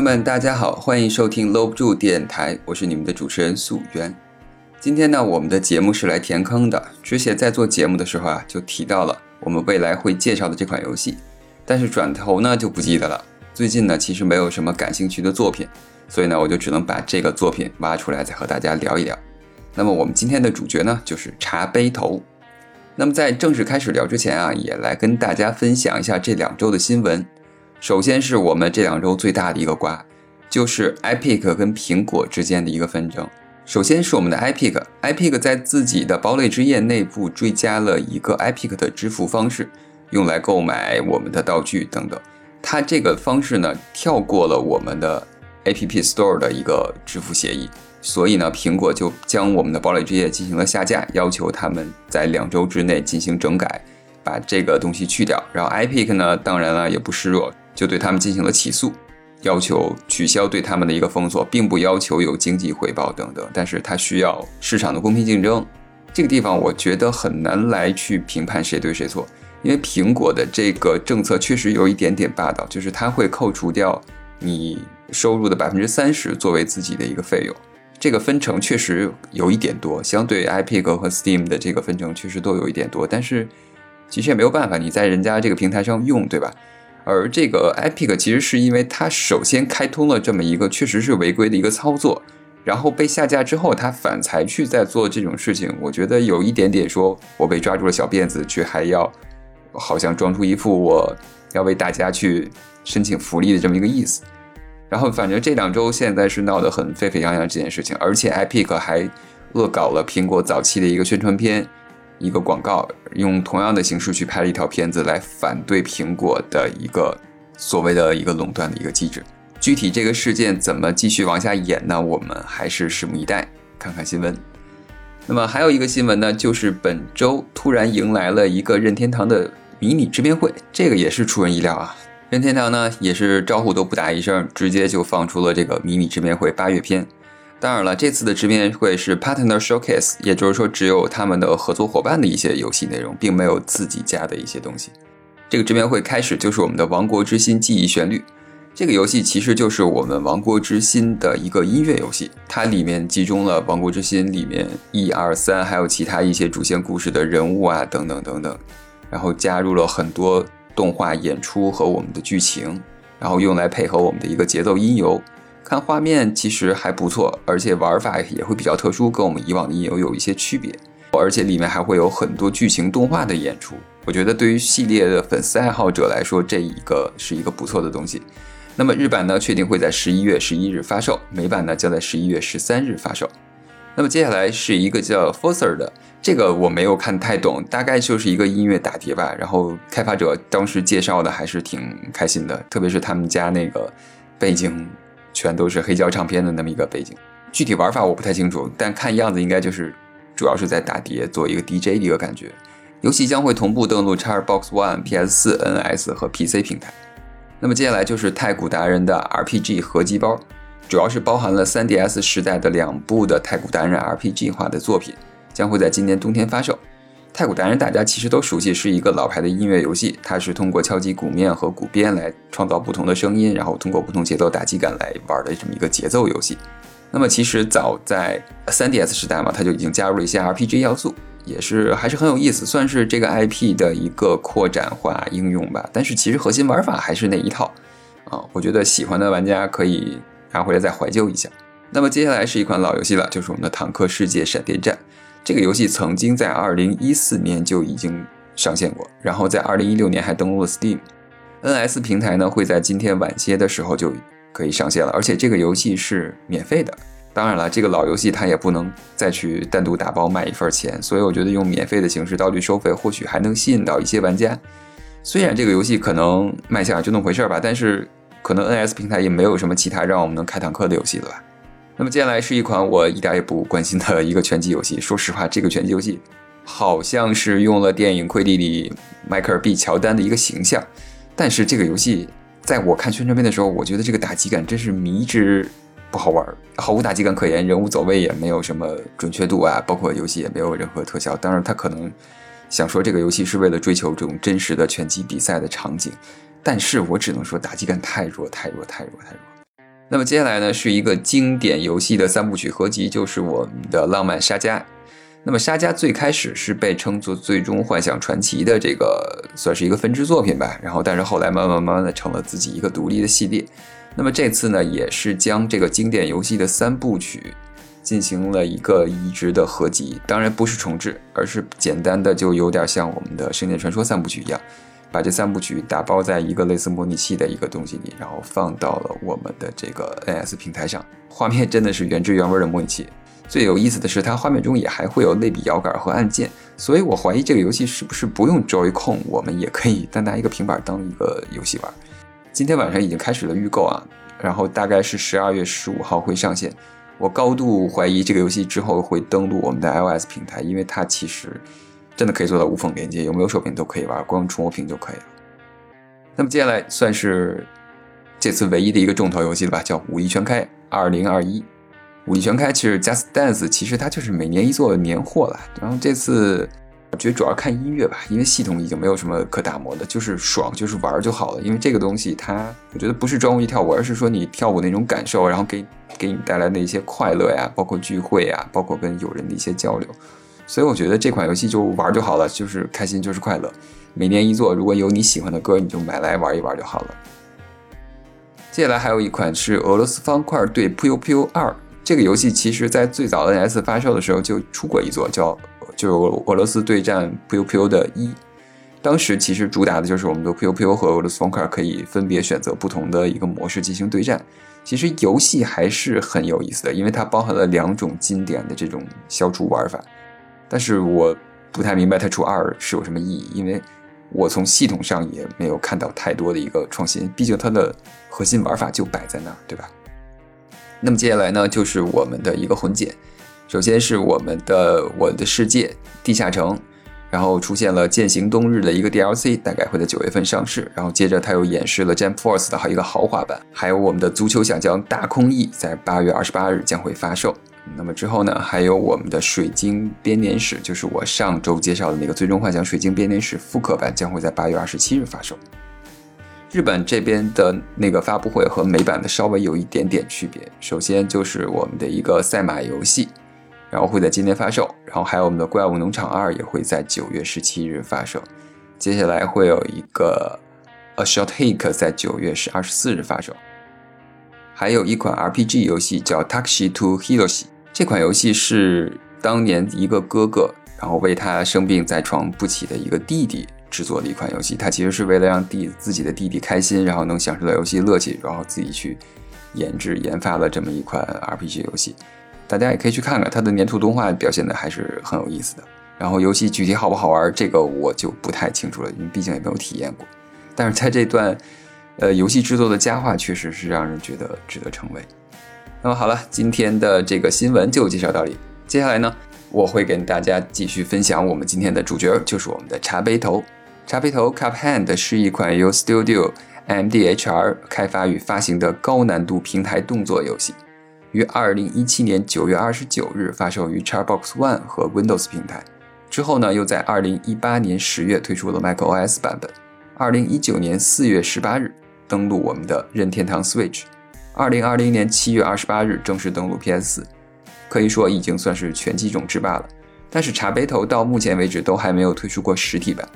朋友们，大家好，欢迎收听搂不住电台，我是你们的主持人素媛。今天呢，我们的节目是来填坑的。之前在做节目的时候啊，就提到了我们未来会介绍的这款游戏，但是转头呢就不记得了。最近呢，其实没有什么感兴趣的作品，所以呢，我就只能把这个作品挖出来，再和大家聊一聊。那么我们今天的主角呢，就是茶杯头。那么在正式开始聊之前啊，也来跟大家分享一下这两周的新闻。首先是我们这两周最大的一个瓜，就是 Epic 跟苹果之间的一个纷争。首先是我们的 Epic，Epic 在自己的堡垒之夜内部追加了一个 Epic 的支付方式，用来购买我们的道具等等。它这个方式呢，跳过了我们的 App Store 的一个支付协议，所以呢，苹果就将我们的堡垒之夜进行了下架，要求他们在两周之内进行整改，把这个东西去掉。然后 Epic 呢，当然了，也不示弱。就对他们进行了起诉，要求取消对他们的一个封锁，并不要求有经济回报等等，但是它需要市场的公平竞争。这个地方我觉得很难来去评判谁对谁错，因为苹果的这个政策确实有一点点霸道，就是它会扣除掉你收入的百分之三十作为自己的一个费用，这个分成确实有一点多，相对 iPic 和 Steam 的这个分成确实都有一点多，但是其实也没有办法，你在人家这个平台上用，对吧？而这个 Epic 其实是因为它首先开通了这么一个确实是违规的一个操作，然后被下架之后，它反才去在做这种事情。我觉得有一点点说我被抓住了小辫子，却还要好像装出一副我要为大家去申请福利的这么一个意思。然后反正这两周现在是闹得很沸沸扬扬这件事情，而且 Epic 还恶搞了苹果早期的一个宣传片。一个广告用同样的形式去拍了一条片子来反对苹果的一个所谓的一个垄断的一个机制。具体这个事件怎么继续往下演呢？我们还是拭目以待，看看新闻。那么还有一个新闻呢，就是本周突然迎来了一个任天堂的迷你直面会，这个也是出人意料啊。任天堂呢也是招呼都不打一声，直接就放出了这个迷你直面会八月篇。当然了，这次的直面会是 Partner Showcase，也就是说只有他们的合作伙伴的一些游戏内容，并没有自己家的一些东西。这个直面会开始就是我们的《王国之心：记忆旋律》这个游戏，其实就是我们《王国之心》的一个音乐游戏，它里面集中了《王国之心》里面一二三，还有其他一些主线故事的人物啊等等等等，然后加入了很多动画演出和我们的剧情，然后用来配合我们的一个节奏音游。看画面其实还不错，而且玩法也会比较特殊，跟我们以往的音游有一些区别。而且里面还会有很多剧情动画的演出，我觉得对于系列的粉丝爱好者来说，这一个是一个不错的东西。那么日版呢，确定会在十一月十一日发售，美版呢将在十一月十三日发售。那么接下来是一个叫 Forcer 的，这个我没有看太懂，大概就是一个音乐打碟吧。然后开发者当时介绍的还是挺开心的，特别是他们家那个背景。全都是黑胶唱片的那么一个背景，具体玩法我不太清楚，但看样子应该就是主要是在打碟做一个 DJ 的一个感觉。游戏将会同步登陆 Xbox One、PS4、NS 和 PC 平台。那么接下来就是太古达人的 RPG 合集包，主要是包含了 3DS 时代的两部的太古达人 RPG 化的作品，将会在今年冬天发售。太鼓达人，大家其实都熟悉，是一个老牌的音乐游戏。它是通过敲击鼓面和鼓边来创造不同的声音，然后通过不同节奏打击感来玩的这么一个节奏游戏。那么其实早在 3DS 时代嘛，它就已经加入了一些 RPG 要素，也是还是很有意思，算是这个 IP 的一个扩展化应用吧。但是其实核心玩法还是那一套啊，我觉得喜欢的玩家可以拿回来再怀旧一下。那么接下来是一款老游戏了，就是我们的《坦克世界闪电战》。这个游戏曾经在二零一四年就已经上线过，然后在二零一六年还登陆了 Steam。NS 平台呢会在今天晚些的时候就可以上线了，而且这个游戏是免费的。当然了，这个老游戏它也不能再去单独打包卖一份钱，所以我觉得用免费的形式道具收费，或许还能吸引到一些玩家。虽然这个游戏可能卖相就那么回事儿吧，但是可能 NS 平台也没有什么其他让我们能开坦克的游戏了吧。那么接下来是一款我一点也不关心的 一个拳击游戏。说实话，这个拳击游戏好像是用了电影《魁地》里迈克尔·毕乔丹的一个形象，但是这个游戏在我看宣传片的时候，我觉得这个打击感真是迷之不好玩，毫无打击感可言，人物走位也没有什么准确度啊，包括游戏也没有任何特效。当然，他可能想说这个游戏是为了追求这种真实的拳击比赛的场景，但是我只能说打击感太弱，太弱，太弱，太弱。那么接下来呢，是一个经典游戏的三部曲合集，就是我们的《浪漫沙加》。那么沙加最开始是被称作《最终幻想传奇》的这个，算是一个分支作品吧。然后，但是后来慢慢慢慢的成了自己一个独立的系列。那么这次呢，也是将这个经典游戏的三部曲进行了一个移植的合集，当然不是重置，而是简单的就有点像我们的《圣剑传说》三部曲一样。把这三部曲打包在一个类似模拟器的一个东西里，然后放到了我们的这个 NS 平台上，画面真的是原汁原味的模拟器。最有意思的是，它画面中也还会有类比摇杆和按键，所以我怀疑这个游戏是不是不用 Joy-Con，我们也可以单拿一个平板当一个游戏玩。今天晚上已经开始了预购啊，然后大概是十二月十五号会上线。我高度怀疑这个游戏之后会登陆我们的 iOS 平台，因为它其实。真的可以做到无缝连接，有没有手柄都可以玩，光触摸屏就可以了。那么接下来算是这次唯一的一个重头游戏了吧，叫《武力全开二零二一》。《武力全开》其实 Just Dance，其实它就是每年一做年货了。然后这次我觉得主要看音乐吧，因为系统已经没有什么可打磨的，就是爽，就是玩就好了。因为这个东西它，我觉得不是专为跳舞，而是说你跳舞那种感受，然后给给你带来的一些快乐呀，包括聚会呀，包括跟友人的一些交流。所以我觉得这款游戏就玩就好了，就是开心就是快乐。每年一做，如果有你喜欢的歌，你就买来玩一玩就好了。接下来还有一款是俄罗斯方块对 Puyo Puyo 二这个游戏，其实在最早 NS 发售的时候就出过一座，叫就是俄罗斯对战 Puyo Puyo 的一。当时其实主打的就是我们的 Puyo Puyo 和俄罗斯方块可以分别选择不同的一个模式进行对战。其实游戏还是很有意思的，因为它包含了两种经典的这种消除玩法。但是我不太明白它出二是有什么意义，因为我从系统上也没有看到太多的一个创新，毕竟它的核心玩法就摆在那儿，对吧？那么接下来呢，就是我们的一个混剪，首先是我们的《我的世界：地下城》，然后出现了《剑行冬日》的一个 DLC，大概会在九月份上市，然后接着它又演示了《Jump Force》的一个豪华版，还有我们的《足球小将大空翼》在八月二十八日将会发售。那么之后呢，还有我们的水晶编年史，就是我上周介绍的那个《最终幻想水晶编年史》复刻版，将会在八月二十七日发售。日本这边的那个发布会和美版的稍微有一点点区别。首先就是我们的一个赛马游戏，然后会在今天发售，然后还有我们的《怪物农场二》也会在九月十七日发售。接下来会有一个《A Short Hike》在九月十二十四日发售。还有一款 RPG 游戏叫《Taxi to Hiroshi》，这款游戏是当年一个哥哥，然后为他生病在床不起的一个弟弟制作的一款游戏。他其实是为了让弟自己的弟弟开心，然后能享受到游戏乐趣，然后自己去研制研发了这么一款 RPG 游戏。大家也可以去看看，它的粘土动画表现的还是很有意思的。然后游戏具体好不好玩，这个我就不太清楚了，因为毕竟也没有体验过。但是在这段。呃，游戏制作的佳话确实是让人觉得值得称谓。那么好了，今天的这个新闻就介绍到这里。接下来呢，我会跟大家继续分享我们今天的主角，就是我们的茶杯头。茶杯头 Cup Hand 是一款由 Studio MDHR 开发与发行的高难度平台动作游戏，于2017年9月29日发售于 Xbox One 和 Windows 平台，之后呢，又在2018年10月推出了 macOS 版本。2019年4月18日。登陆我们的任天堂 Switch，二零二零年七月二十八日正式登陆 PS 四，可以说已经算是全机种制霸了。但是茶杯头到目前为止都还没有推出过实体版。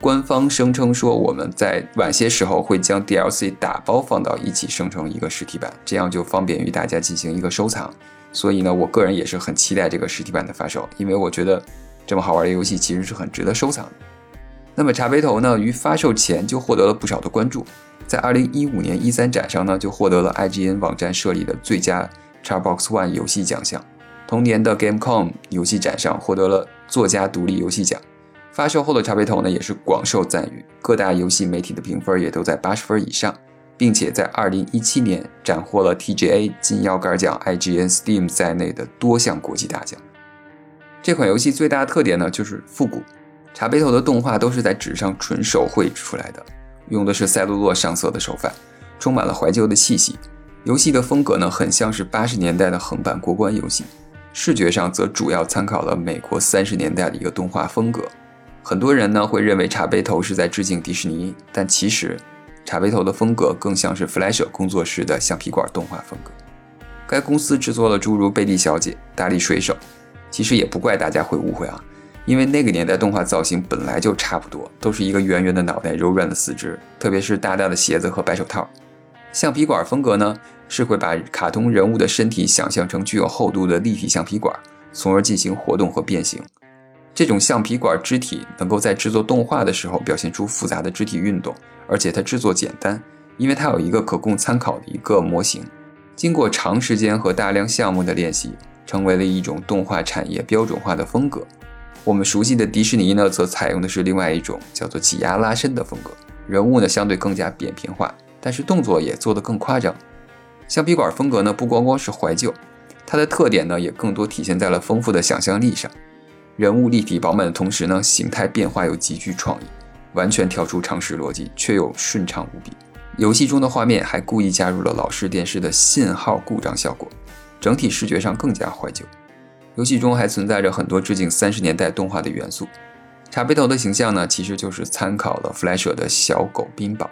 官方声称说我们在晚些时候会将 DLC 打包放到一起生成一个实体版，这样就方便于大家进行一个收藏。所以呢，我个人也是很期待这个实体版的发售，因为我觉得这么好玩的游戏其实是很值得收藏的。那么茶杯头呢，于发售前就获得了不少的关注。在二零一五年一三展上呢，就获得了 IGN 网站设立的最佳 Xbox One 游戏奖项。同年的 Gamecom 游戏展上获得了作家独立游戏奖。发售后的茶杯头呢，也是广受赞誉，各大游戏媒体的评分也都在八十分以上，并且在二零一七年斩获了 TGA 金腰杆奖、IGN Steam 在内的多项国际大奖。这款游戏最大的特点呢，就是复古。茶杯头的动画都是在纸上纯手绘出来的。用的是赛璐珞上色的手法，充满了怀旧的气息。游戏的风格呢，很像是八十年代的横版过关游戏。视觉上则主要参考了美国三十年代的一个动画风格。很多人呢会认为茶杯头是在致敬迪士尼，但其实茶杯头的风格更像是 Flash 工作室的橡皮管动画风格。该公司制作了诸如《贝蒂小姐》《大力水手》，其实也不怪大家会误会啊，因为那个年代动画造型本来就差不多，都是一个圆圆的脑袋、柔软的四肢，特别是大大的鞋子和白手套。橡皮管风格呢，是会把卡通人物的身体想象成具有厚度的立体橡皮管，从而进行活动和变形。这种橡皮管肢体能够在制作动画的时候表现出复杂的肢体运动，而且它制作简单，因为它有一个可供参考的一个模型。经过长时间和大量项目的练习，成为了一种动画产业标准化的风格。我们熟悉的迪士尼呢，则采用的是另外一种叫做挤压拉伸的风格，人物呢相对更加扁平化，但是动作也做得更夸张。橡皮管风格呢，不光光是怀旧，它的特点呢，也更多体现在了丰富的想象力上。人物立体饱满的同时呢，形态变化又极具创意，完全跳出常识逻辑，却又顺畅无比。游戏中的画面还故意加入了老式电视的信号故障效果，整体视觉上更加怀旧。游戏中还存在着很多致敬三十年代动画的元素。茶杯头的形象呢，其实就是参考了弗莱舍的小狗冰宝。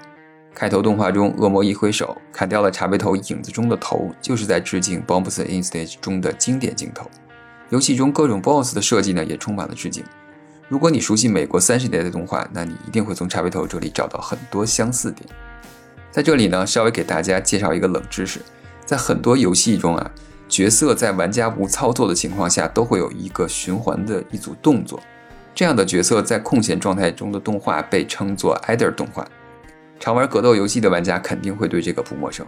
开头动画中，恶魔一挥手砍掉了茶杯头影子中的头，就是在致敬《Bombs in Stage》中的经典镜头。游戏中各种 BOSS 的设计呢，也充满了致敬。如果你熟悉美国三十年代的动画，那你一定会从茶杯头这里找到很多相似点。在这里呢，稍微给大家介绍一个冷知识，在很多游戏中啊，角色在玩家无操作的情况下，都会有一个循环的一组动作。这样的角色在空闲状态中的动画被称作 idler 动画。常玩格斗游戏的玩家肯定会对这个不陌生，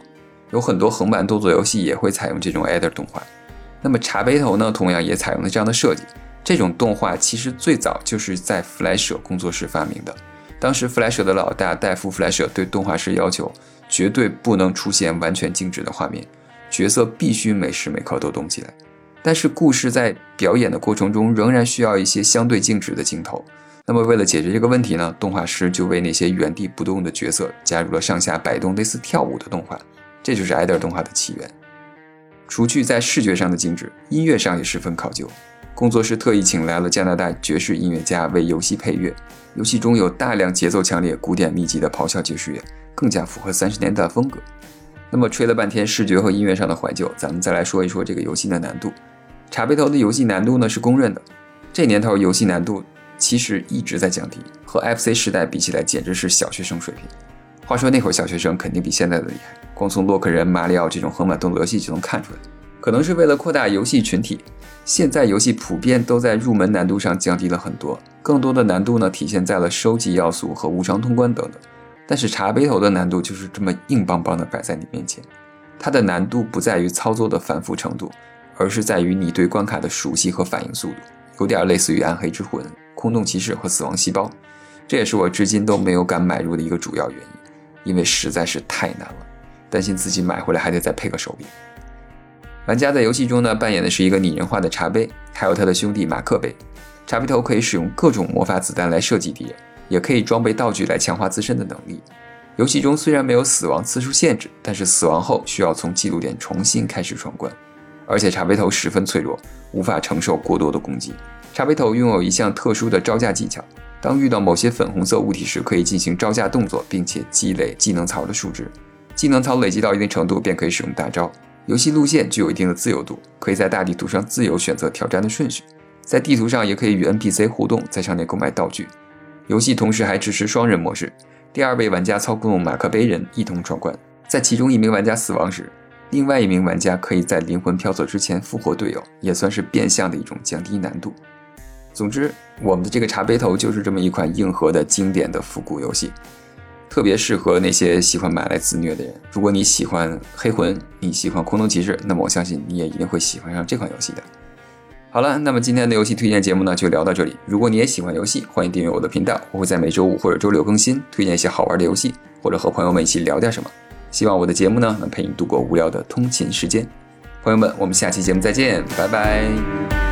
有很多横版动作游戏也会采用这种 idler 动画。那么茶杯头呢，同样也采用了这样的设计。这种动画其实最早就是在弗莱舍工作室发明的。当时，弗莱舍的老大戴夫·弗莱舍对动画师要求，绝对不能出现完全静止的画面，角色必须每时每刻都动起来。但是，故事在表演的过程中仍然需要一些相对静止的镜头。那么，为了解决这个问题呢，动画师就为那些原地不动的角色加入了上下摆动、类似跳舞的动画。这就是艾德尔动画的起源。除去在视觉上的静止，音乐上也十分考究。工作室特意请来了加拿大爵士音乐家为游戏配乐，游戏中有大量节奏强烈、古典密集的咆哮爵士乐，更加符合三十年代风格。那么吹了半天视觉和音乐上的怀旧，咱们再来说一说这个游戏的难度。茶杯头的游戏难度呢是公认的，这年头游戏难度其实一直在降低，和 FC 时代比起来简直是小学生水平。话说那会儿小学生肯定比现在的厉害，光从洛克人、马里奥这种横版动作游戏就能看出来。可能是为了扩大游戏群体。现在游戏普遍都在入门难度上降低了很多，更多的难度呢体现在了收集要素和无偿通关等等。但是茶杯头的难度就是这么硬邦邦的摆在你面前，它的难度不在于操作的繁复程度，而是在于你对关卡的熟悉和反应速度，有点类似于暗黑之魂、空洞骑士和死亡细胞。这也是我至今都没有敢买入的一个主要原因，因为实在是太难了，担心自己买回来还得再配个手柄。玩家在游戏中呢扮演的是一个拟人化的茶杯，还有他的兄弟马克杯。茶杯头可以使用各种魔法子弹来射击敌人，也可以装备道具来强化自身的能力。游戏中虽然没有死亡次数限制，但是死亡后需要从记录点重新开始闯关。而且茶杯头十分脆弱，无法承受过多的攻击。茶杯头拥有一项特殊的招架技巧，当遇到某些粉红色物体时，可以进行招架动作，并且积累技能槽的数值。技能槽累积到一定程度，便可以使用大招。游戏路线具有一定的自由度，可以在大地图上自由选择挑战的顺序，在地图上也可以与 NPC 互动，在上面购买道具。游戏同时还支持双人模式，第二位玩家操控马克杯人一同闯关。在其中一名玩家死亡时，另外一名玩家可以在灵魂飘走之前复活队友，也算是变相的一种降低难度。总之，我们的这个茶杯头就是这么一款硬核的经典的复古游戏。特别适合那些喜欢买来自虐的人。如果你喜欢黑魂，你喜欢空洞骑士，那么我相信你也一定会喜欢上这款游戏的。好了，那么今天的游戏推荐节目呢，就聊到这里。如果你也喜欢游戏，欢迎订阅我的频道，我会在每周五或者周六更新，推荐一些好玩的游戏，或者和朋友们一起聊点什么。希望我的节目呢，能陪你度过无聊的通勤时间。朋友们，我们下期节目再见，拜拜。